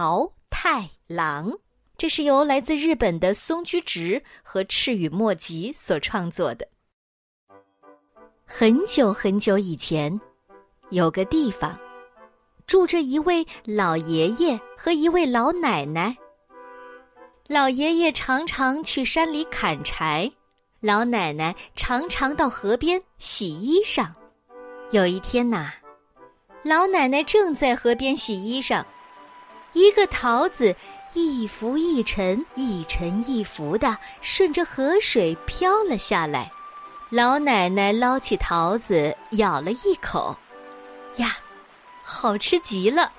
桃太郎。这是由来自日本的松居直和赤羽墨吉所创作的。很久很久以前，有个地方，住着一位老爷爷和一位老奶奶。老爷爷常常去山里砍柴，老奶奶常常到河边洗衣裳。有一天呐，老奶奶正在河边洗衣裳，一个桃子。一浮一沉，一沉一浮的顺着河水飘了下来。老奶奶捞起桃子，咬了一口，呀，好吃极了。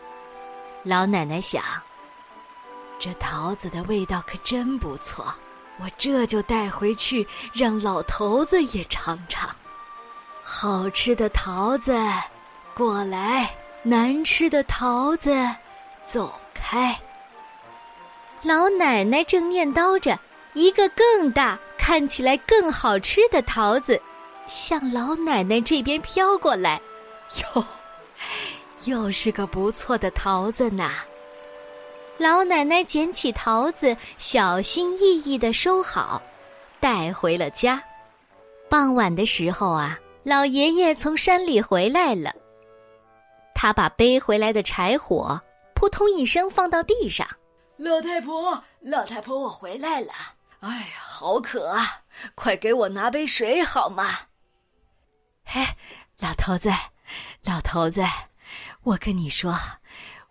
老奶奶想，这桃子的味道可真不错，我这就带回去让老头子也尝尝。好吃的桃子，过来；难吃的桃子，走开。老奶奶正念叨着，一个更大、看起来更好吃的桃子，向老奶奶这边飘过来。哟，又是个不错的桃子呢。老奶奶捡起桃子，小心翼翼的收好，带回了家。傍晚的时候啊，老爷爷从山里回来了，他把背回来的柴火扑通一声放到地上。老太婆，老太婆，我回来了。哎呀，好渴啊！快给我拿杯水好吗？嘿，老头子，老头子，我跟你说，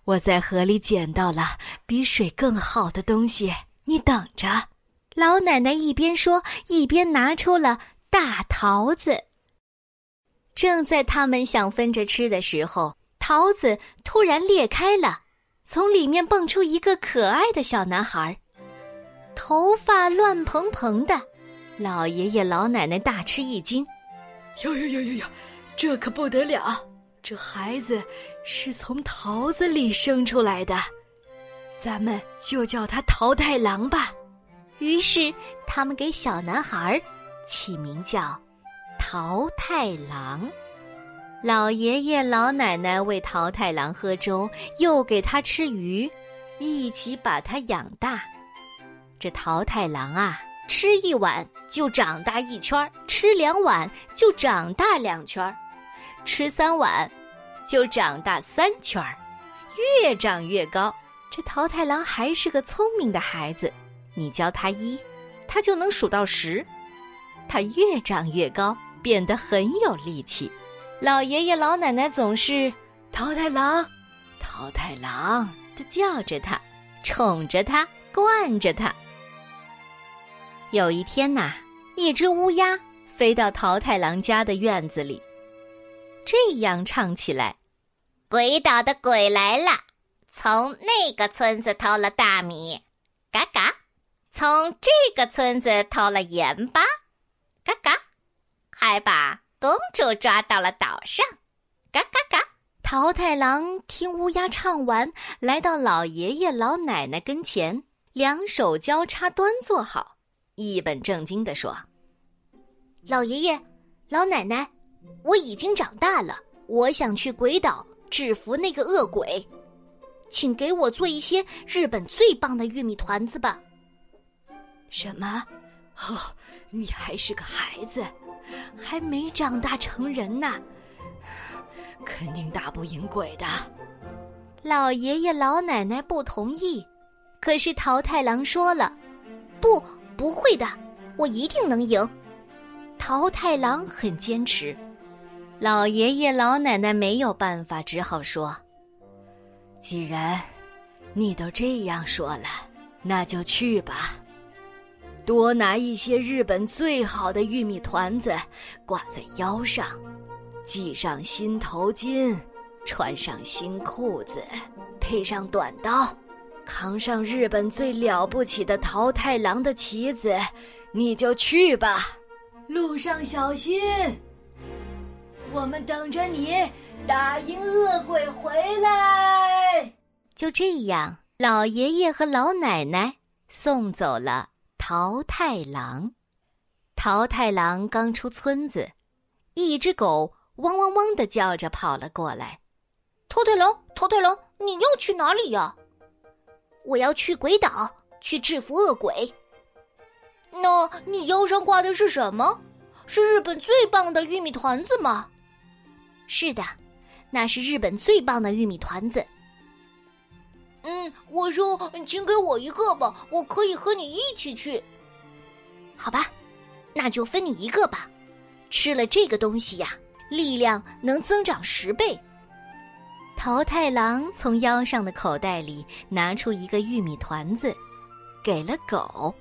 我在河里捡到了比水更好的东西，你等着。老奶奶一边说，一边拿出了大桃子。正在他们想分着吃的时候，桃子突然裂开了。从里面蹦出一个可爱的小男孩，头发乱蓬蓬的。老爷爷老奶奶大吃一惊：“哟哟哟哟哟，这可不得了！这孩子是从桃子里生出来的，咱们就叫他桃太郎吧。”于是他们给小男孩起名叫桃太郎。老爷爷老奶奶喂桃太郎喝粥，又给他吃鱼，一起把他养大。这桃太郎啊，吃一碗就长大一圈儿，吃两碗就长大两圈儿，吃三碗就长大三圈儿，越长越高。这桃太郎还是个聪明的孩子，你教他一，他就能数到十。他越长越高，变得很有力气。老爷爷老奶奶总是桃太郎，桃太郎的叫着他，宠着他，惯着他。有一天呐，一只乌鸦飞到桃太郎家的院子里，这样唱起来：“鬼岛的鬼来了，从那个村子偷了大米，嘎嘎；从这个村子偷了盐巴，嘎嘎，还把。”公主抓到了岛上，嘎嘎嘎！桃太郎听乌鸦唱完，来到老爷爷老奶奶跟前，两手交叉端坐好，一本正经地说：“老爷爷，老奶奶，我已经长大了，我想去鬼岛制服那个恶鬼，请给我做一些日本最棒的玉米团子吧。”什么？哦，你还是个孩子。还没长大成人呢，肯定打不赢鬼的。老爷爷老奶奶不同意，可是桃太郎说了：“不，不会的，我一定能赢。”桃太郎很坚持，老爷爷老奶奶没有办法，只好说：“既然你都这样说了，那就去吧。”多拿一些日本最好的玉米团子，挂在腰上，系上新头巾，穿上新裤子，配上短刀，扛上日本最了不起的桃太郎的旗子，你就去吧。路上小心，我们等着你打赢恶鬼回来。就这样，老爷爷和老奶奶送走了。桃太郎，桃太郎刚出村子，一只狗汪汪汪的叫着跑了过来。桃太郎，桃太郎，你要去哪里呀？我要去鬼岛去制服恶鬼。那你腰上挂的是什么？是日本最棒的玉米团子吗？是的，那是日本最棒的玉米团子。嗯，我说，请给我一个吧，我可以和你一起去。好吧，那就分你一个吧。吃了这个东西呀，力量能增长十倍。桃太郎从腰上的口袋里拿出一个玉米团子，给了狗。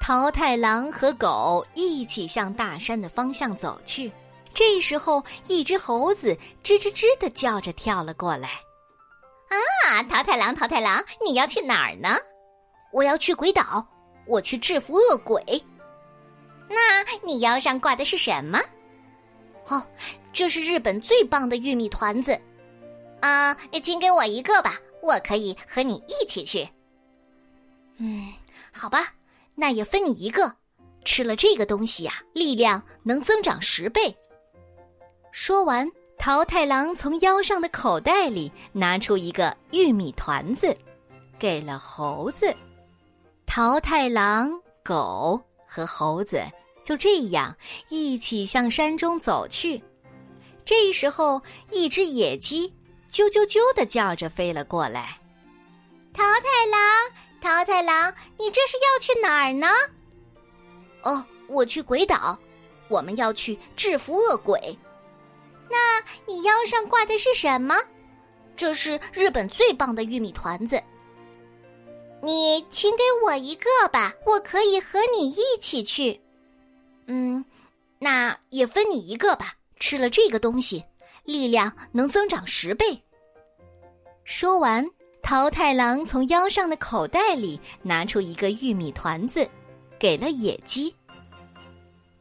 桃太郎和狗一起向大山的方向走去。这时候，一只猴子吱吱吱的叫着跳了过来。啊，桃太郎，桃太郎，你要去哪儿呢？我要去鬼岛，我去制服恶鬼。那你腰上挂的是什么？哦，这是日本最棒的玉米团子。啊，请给我一个吧，我可以和你一起去。嗯，好吧，那也分你一个。吃了这个东西呀，力量能增长十倍。说完，桃太郎从腰上的口袋里拿出一个玉米团子，给了猴子。桃太郎、狗。和猴子就这样一起向山中走去。这时候，一只野鸡啾啾啾的叫着飞了过来。桃太郎，桃太郎，你这是要去哪儿呢？哦，我去鬼岛，我们要去制服恶鬼。那你腰上挂的是什么？这是日本最棒的玉米团子。你请给我一个吧，我可以和你一起去。嗯，那也分你一个吧。吃了这个东西，力量能增长十倍。说完，桃太郎从腰上的口袋里拿出一个玉米团子，给了野鸡。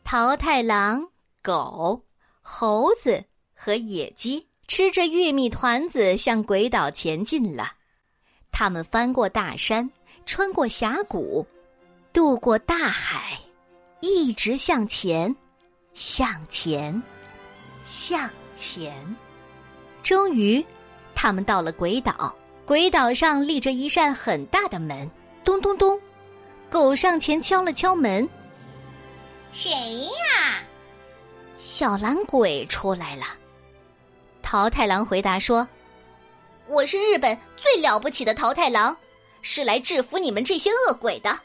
桃太郎、狗、猴子和野鸡吃着玉米团子向鬼岛前进了。他们翻过大山，穿过峡谷，渡过大海，一直向前，向前，向前。终于，他们到了鬼岛。鬼岛上立着一扇很大的门，咚咚咚，狗上前敲了敲门。谁呀？小蓝鬼出来了。桃太郎回答说。我是日本最了不起的桃太郎，是来制服你们这些恶鬼的，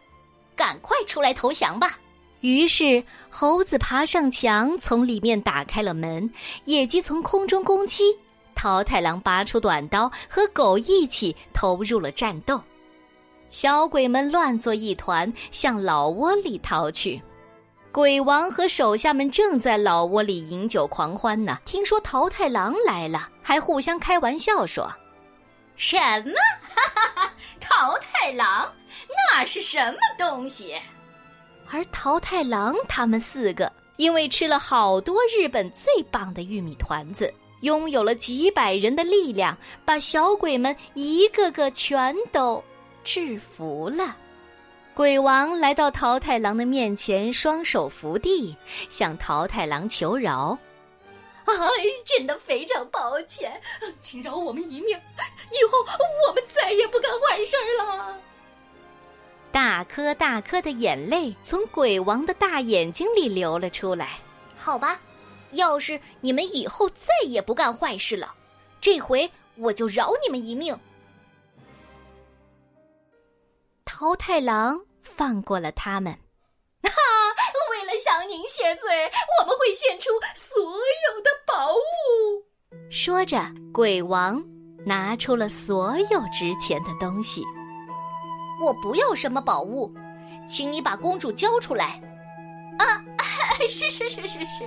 赶快出来投降吧！于是猴子爬上墙，从里面打开了门；野鸡从空中攻击，桃太郎拔出短刀，和狗一起投入了战斗。小鬼们乱作一团，向老窝里逃去。鬼王和手下们正在老窝里饮酒狂欢呢。听说桃太郎来了，还互相开玩笑说。什么？哈哈哈！桃太郎，那是什么东西？而桃太郎他们四个因为吃了好多日本最棒的玉米团子，拥有了几百人的力量，把小鬼们一个个全都制服了。鬼王来到桃太郎的面前，双手扶地，向桃太郎求饶。哎，真的非常抱歉，请饶我们一命，以后我们再也不干坏事了。大颗大颗的眼泪从鬼王的大眼睛里流了出来。好吧，要是你们以后再也不干坏事了，这回我就饶你们一命。桃太郎放过了他们。哈为了向您谢罪，我们会献出所有的宝物。说着，鬼王拿出了所有值钱的东西。我不要什么宝物，请你把公主交出来。啊，是是是是是。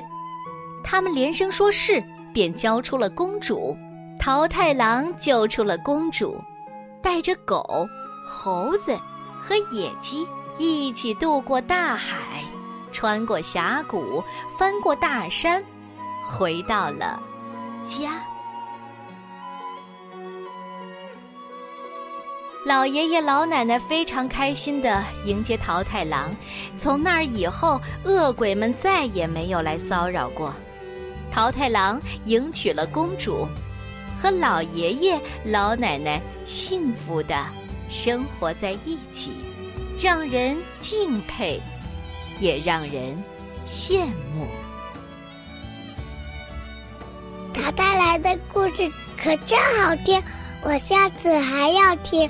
他们连声说是，便交出了公主。桃太郎救出了公主，带着狗、猴子和野鸡一起渡过大海。穿过峡谷，翻过大山，回到了家。老爷爷老奶奶非常开心的迎接桃太郎。从那儿以后，恶鬼们再也没有来骚扰过。桃太郎迎娶了公主，和老爷爷老奶奶幸福的生活在一起，让人敬佩，也让人羡慕。他带来的故事可真好听，我下次还要听。